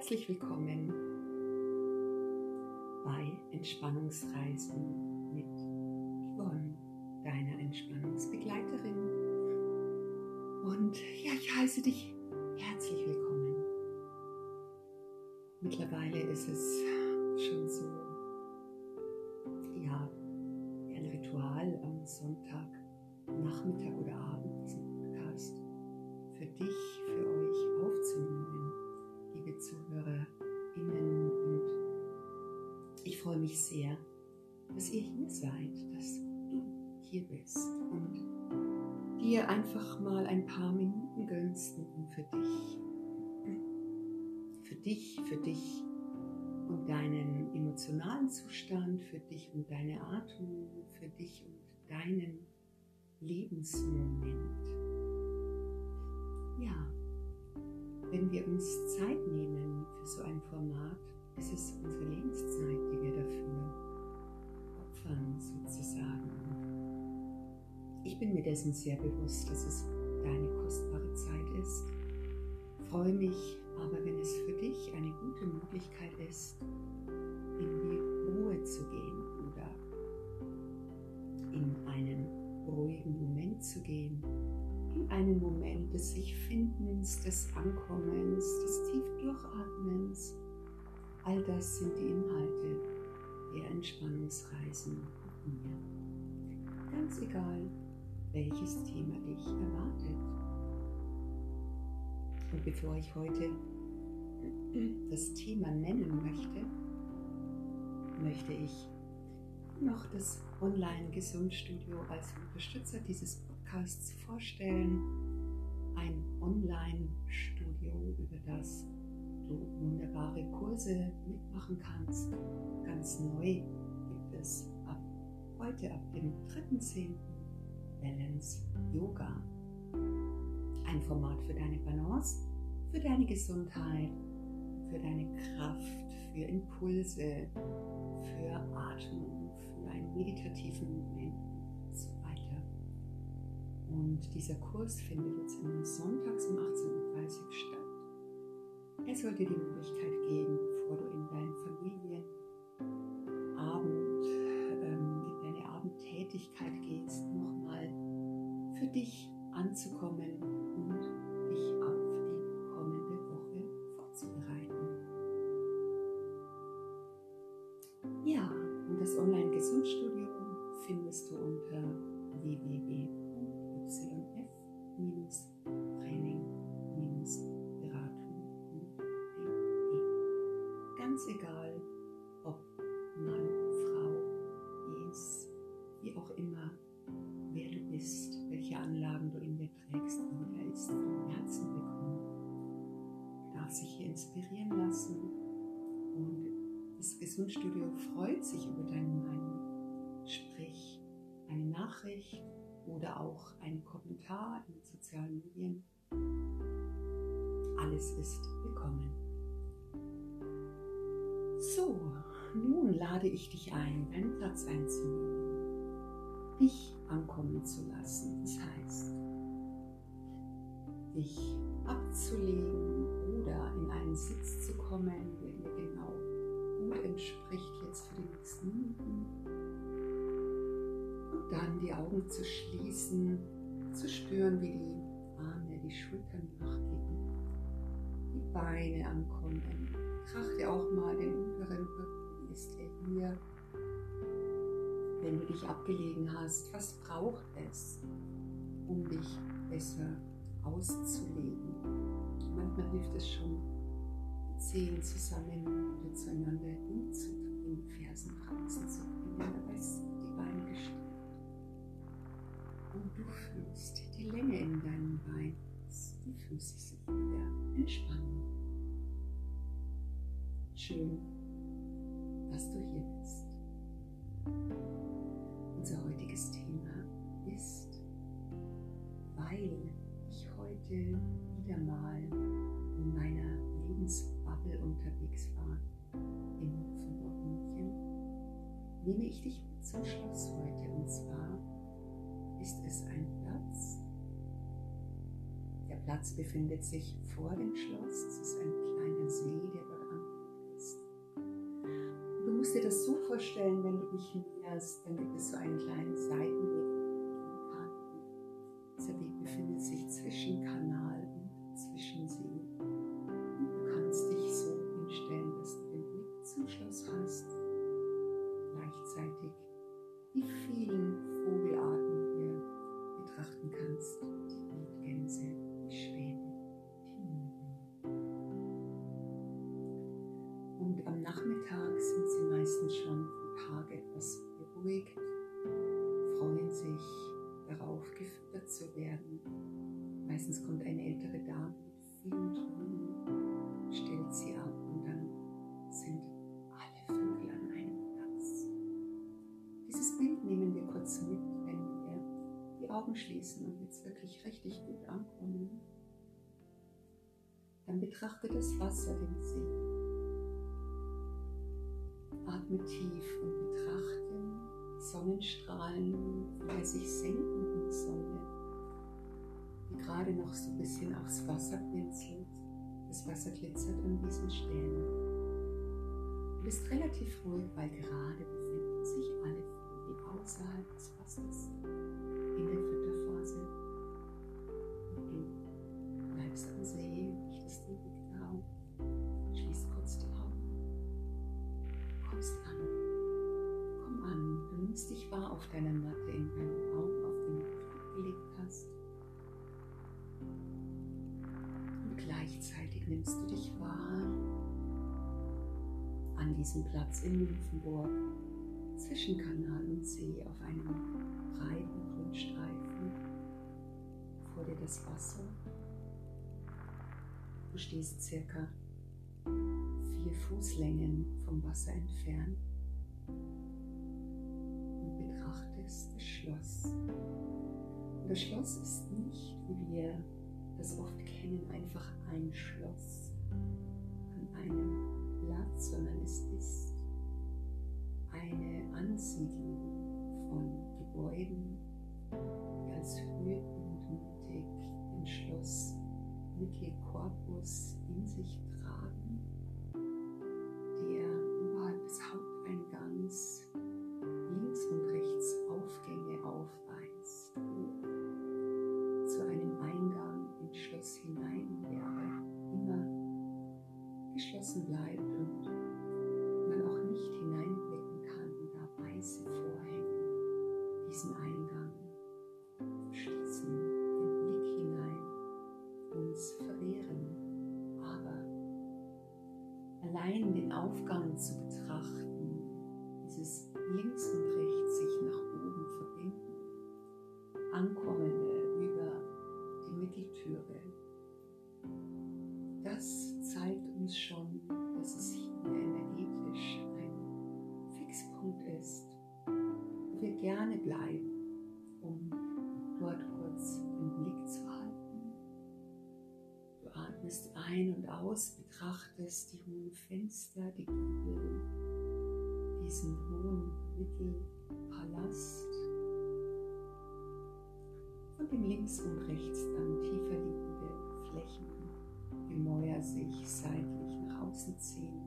Herzlich willkommen bei Entspannungsreisen mit Yvonne, deiner Entspannungsbegleiterin. Und ja, ich heiße dich herzlich willkommen. Mittlerweile ist es schon so, ja, ein Ritual am Sonntag, Nachmittag oder Abend diesen Podcast für dich, freue mich sehr, dass ihr hier seid, dass du hier bist und dir einfach mal ein paar Minuten gönnst für dich. Für dich, für dich und deinen emotionalen Zustand, für dich und deine Atmung, für dich und deinen Lebensmoment. Ja, wenn wir uns Zeit nehmen für so ein Format, ist es unsere Lebenszeit, die wir dafür opfern sozusagen. Ich bin mir dessen sehr bewusst, dass es deine kostbare Zeit ist. Freue mich aber, wenn es für dich eine gute Möglichkeit ist, in die Ruhe zu gehen oder in einen ruhigen Moment zu gehen, in einen Moment des sich Findens, des Ankommens, des tief Durchatmens. All das sind die Inhalte der Entspannungsreisen mit mir. Ganz egal, welches Thema dich erwartet. Und bevor ich heute das Thema nennen möchte, möchte ich noch das Online-Gesundstudio als Unterstützer dieses Podcasts vorstellen. Ein Online-Studio, über das du wunderbare Kurse mitmachen kannst. Ganz neu gibt es ab heute, ab dem 3.10. Balance Yoga. Ein Format für deine Balance, für deine Gesundheit, für deine Kraft, für Impulse, für Atmung, für einen meditativen Moment und so weiter. Und dieser Kurs findet jetzt immer sonntags um 18.30 Uhr statt. Er soll dir die Möglichkeit geben, bevor du in deinen Familienabend, ähm, in deine Abendtätigkeit gehst, nochmal für dich anzukommen Gesundstudio freut sich über deine Meinung. Sprich eine Nachricht oder auch einen Kommentar in den sozialen Medien. Alles ist willkommen. So, nun lade ich dich ein, deinen Platz einzunehmen, dich ankommen zu lassen. Das heißt, dich abzulegen oder in einen Sitz zu kommen, der entspricht jetzt für die nächsten Minuten. Und dann die Augen zu schließen, zu spüren, wie die Arme, die Schultern nachgeben, die Beine ankommen. Trachte auch mal den unteren Rücken, ist der hier? Wenn du dich abgelegen hast, was braucht es, um dich besser auszulegen? Manchmal hilft es schon, Zehen zusammen oder zueinander hinzudrehen, Fersen draußen zu bringen, sind die Beine gestreckt. Und du fühlst die Länge in deinen Beinen, die Füße sich wieder entspannen. Schön, dass du hier bist. Unser heutiges Thema ist, weil ich heute wieder mal in meiner Lebensbubble unterwegs war in Luxemburg München, nehme ich dich mit zum Schluss heute. Und zwar ist es ein Platz. Der Platz befindet sich vor dem Schloss. Es ist ein kleiner See, der dort angelegt ist. Du musst dir das so vorstellen, wenn du dich näherst, dann gibt es so einen kleinen Seitenweg die schließen und jetzt wirklich richtig gut ankommen. Dann betrachte das Wasser, den See. Atme tief und betrachte Sonnenstrahlen, die sich senken die Sonne, die gerade noch so ein bisschen aufs Wasser blinzelt. Das Wasser glitzert an diesen Stellen. Du bist relativ ruhig, weil gerade befinden sich alle Vögel außerhalb des Wassers in der Fütterphase. Augen, kommst an nimmst dich wahr auf deiner Matte in deinem Raum, auf den du gelegt hast. Und gleichzeitig nimmst du dich wahr an diesem Platz in Nymphenburg zwischen Kanal und See auf einem breiten Grünstreifen. Vor dir das Wasser. Du stehst circa Fußlängen vom Wasser entfernt ist das Schloss. Und das Schloss ist nicht, wie wir das oft kennen, einfach ein Schloss an einem Platz, sondern es ist eine Ansiedlung von Gebäuden, die als höhepunktmutig den Schloss Mittelkorpus in sich tragen, geschlossen bleibt Fixpunkt ist, wo wir gerne bleiben, um dort kurz den Blick zu halten. Du atmest ein und aus, betrachtest die hohen Fenster, die Giebel, diesen hohen Mittelpalast, von dem links und rechts dann tiefer liegende Flächen, Gemäuer sich seitlich nach außen ziehen.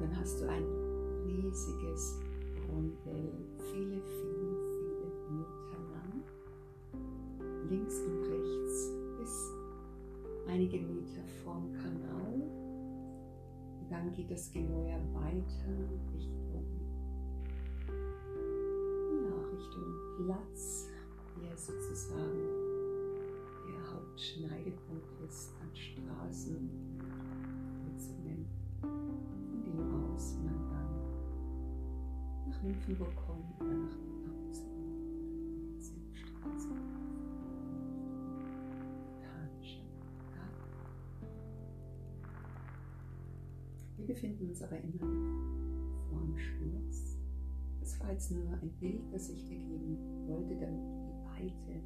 Dann hast du ein riesiges Rundell, viele, viele, viele Meter lang, links und rechts bis einige Meter vorm Kanal. Dann geht das Gemäuer weiter Richtung, ja, Richtung Platz, der sozusagen der Hauptschneidepunkt ist an Straßen und Kreuzungen, dann nach Nymphenburg kommt oder nach befinden uns aber immer vor dem Schloss. Das war jetzt nur ein Bild, das ich dir geben wollte, damit du die Weite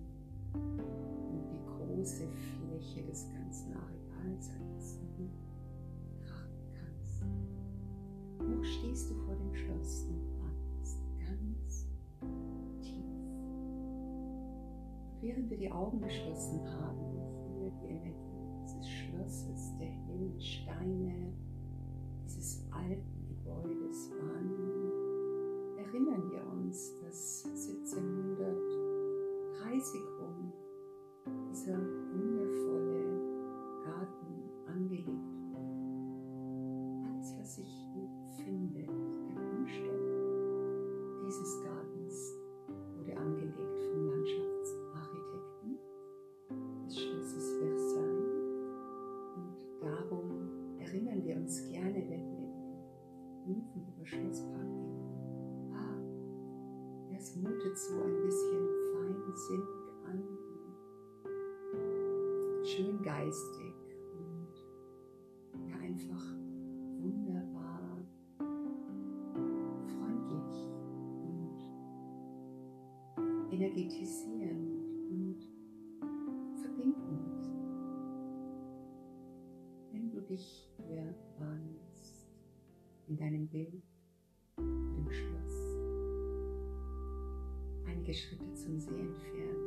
und die große Fläche des ganzen Areals als betrachten kannst. Noch stehst du vor dem Schloss während wir die Augen geschlossen haben, hier die Energie dieses Schlosses, der hellen Steine, dieses alten Gebäudes geistig und ja einfach wunderbar freundlich und energetisierend und verbindend. Wenn du dich hier wahrnimmst, in deinem Bild, im Schloss, einige Schritte zum See entfernt,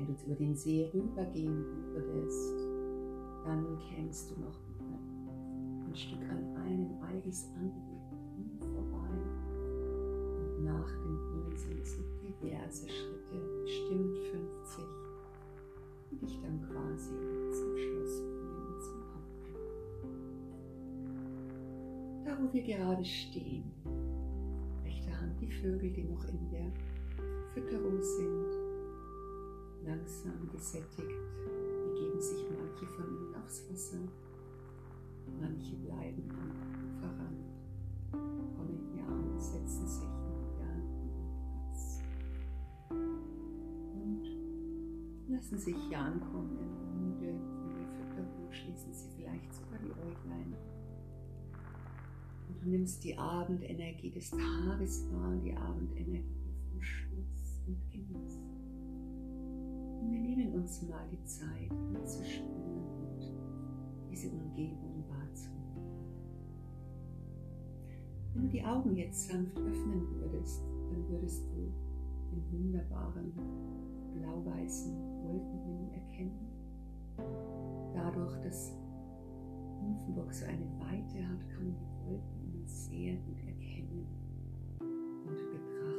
wenn du über den See rübergehen würdest, dann kämst du noch ein Stück an einem eigens angelegten vorbei. Und nach dem Brunnen sind es diverse Schritte, bestimmt 50, die dich dann quasi zum Schloss bringen, zum Hauptplatz. Da, wo wir gerade stehen, rechter Hand die Vögel, die noch in der Fütterung sind, langsam gesättigt, begeben sich manche von ihnen aufs Wasser, manche bleiben am Uferrand, kommen hier an, setzen sich wieder an Platz. Und lassen sich hier ankommen, müde von der Fütterung, schließen sie vielleicht sogar die Äuglein. Und du nimmst die Abendenergie des Tages wahr, die Abendenergie wir nehmen uns mal die Zeit, anzuspüren und diese Umgebung wahrzunehmen. Wenn du die Augen jetzt sanft öffnen würdest, dann würdest du den wunderbaren blau-weißen Wolkenhimmel erkennen. Dadurch, dass Nymphenburg so eine Weite hat, kann man die Wolken sehr gut erkennen und betrachten.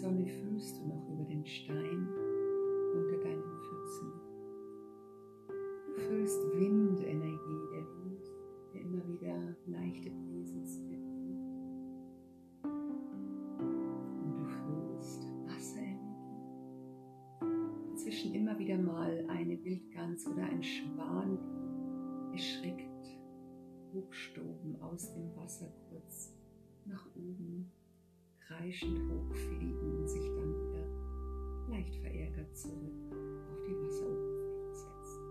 Sonne fühlst du noch über den Stein unter deinen Füßen. Du fühlst Windenergie, der Wind, der immer wieder leichte Brisen zwicken. Und du fühlst Wasserenergie. Dazwischen immer wieder mal eine Wildgans oder ein Schwan, die erschreckt hochstoben aus dem Wasser kurz nach oben, kreischend hochfliegen und sich dann wieder leicht verärgert zurück auf die Wasseroberfläche setzen.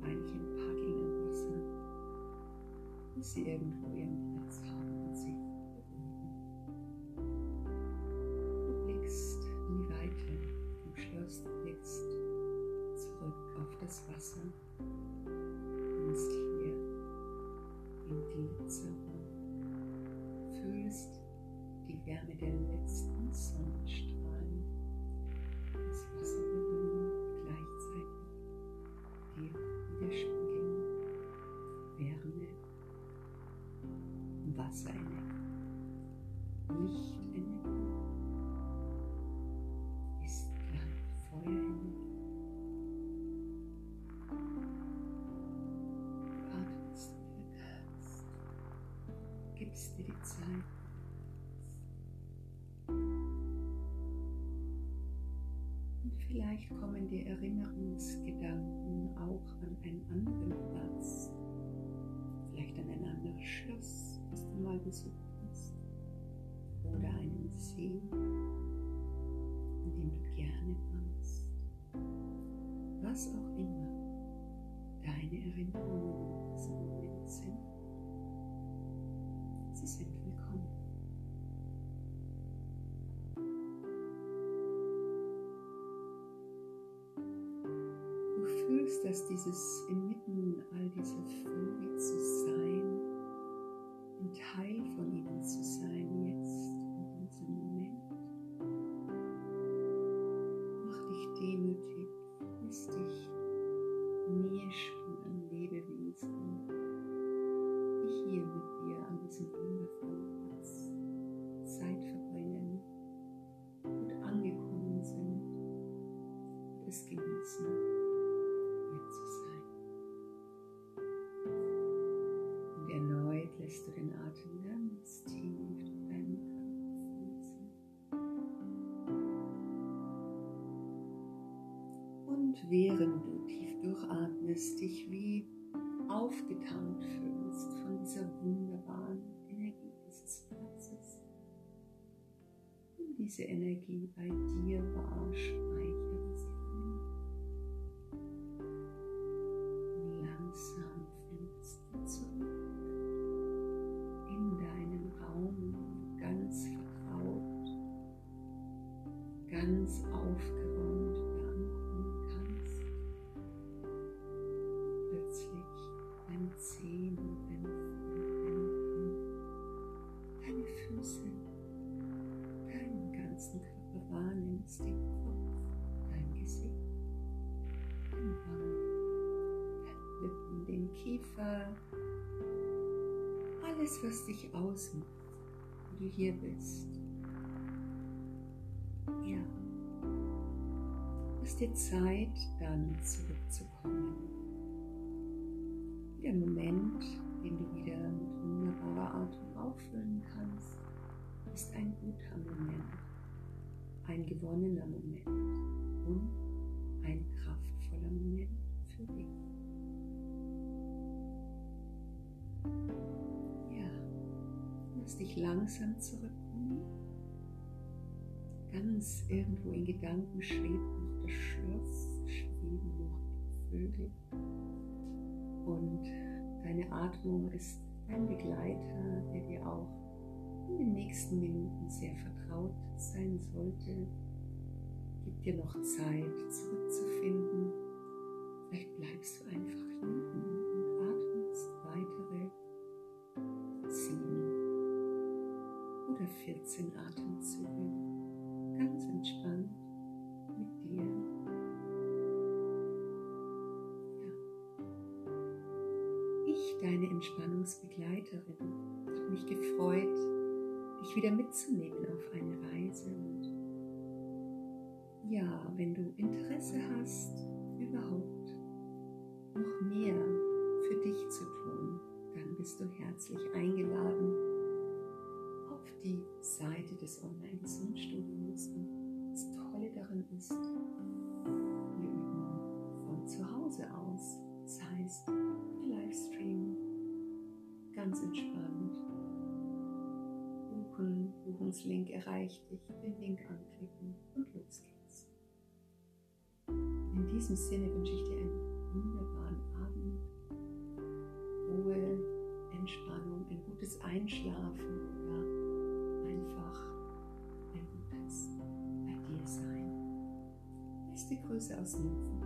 Beinchen paddeln im Wasser, bis sie irgendwo ihren Wasserenergie, Lichtenergie ist gleich Feuerenergie. Du atmest wieder ganz, gibst dir die Zeit. Und vielleicht kommen dir Erinnerungsgedanken auch an einen anderen Platz, vielleicht an ein anderes Schloss, das du mal besucht hast, oder einen See, in dem du gerne warst. Was auch immer deine Erinnerungen in diesem Moment sind, sind willkommen. Du fühlst, dass dieses inmitten all dieser Vögel zu sein, ein Teil von ihnen zu sein jetzt in diesem Moment. Mach dich demütig, lass dich Nähe spüren, Lebewesen, während du tief durchatmest, dich wie aufgetankt fühlst von dieser wunderbaren Energie dieses Platzes. Nimm diese Energie bei dir wahr, Kiefer, alles, was dich ausmacht, wo du hier bist. Ja. Lass dir Zeit, dann zurückzukommen. Der Moment, den du wieder mit wunderbarer Atmung auffüllen kannst, ist ein guter Moment, ein gewonnener Moment und ein kraftvoller Moment für dich. Lass dich langsam zurückkommen. Ganz irgendwo in Gedanken schwebt noch das Schloss, schweben noch die Vögel. Und deine Atmung ist ein Begleiter, der dir auch in den nächsten Minuten sehr vertraut sein sollte. Gib dir noch Zeit, zurückzufinden. Vielleicht bleibst du einfach liegen deine Entspannungsbegleiterin, habe mich gefreut, dich wieder mitzunehmen auf eine Reise. Und ja, wenn du Interesse hast, überhaupt noch mehr für dich zu tun, dann bist du herzlich eingeladen auf die Seite des Online-Gesundstudios. Und das Tolle daran ist, wir üben von zu Hause aus. Das heißt, der Livestream ganz entspannt. Buchen, Buchungslink erreicht dich, den Link anklicken und los geht's. In diesem Sinne wünsche ich dir einen wunderbaren Abend, Ruhe, Entspannung, ein gutes Einschlafen oder einfach ein gutes bei dir sein. Beste Grüße aus Nymphenburg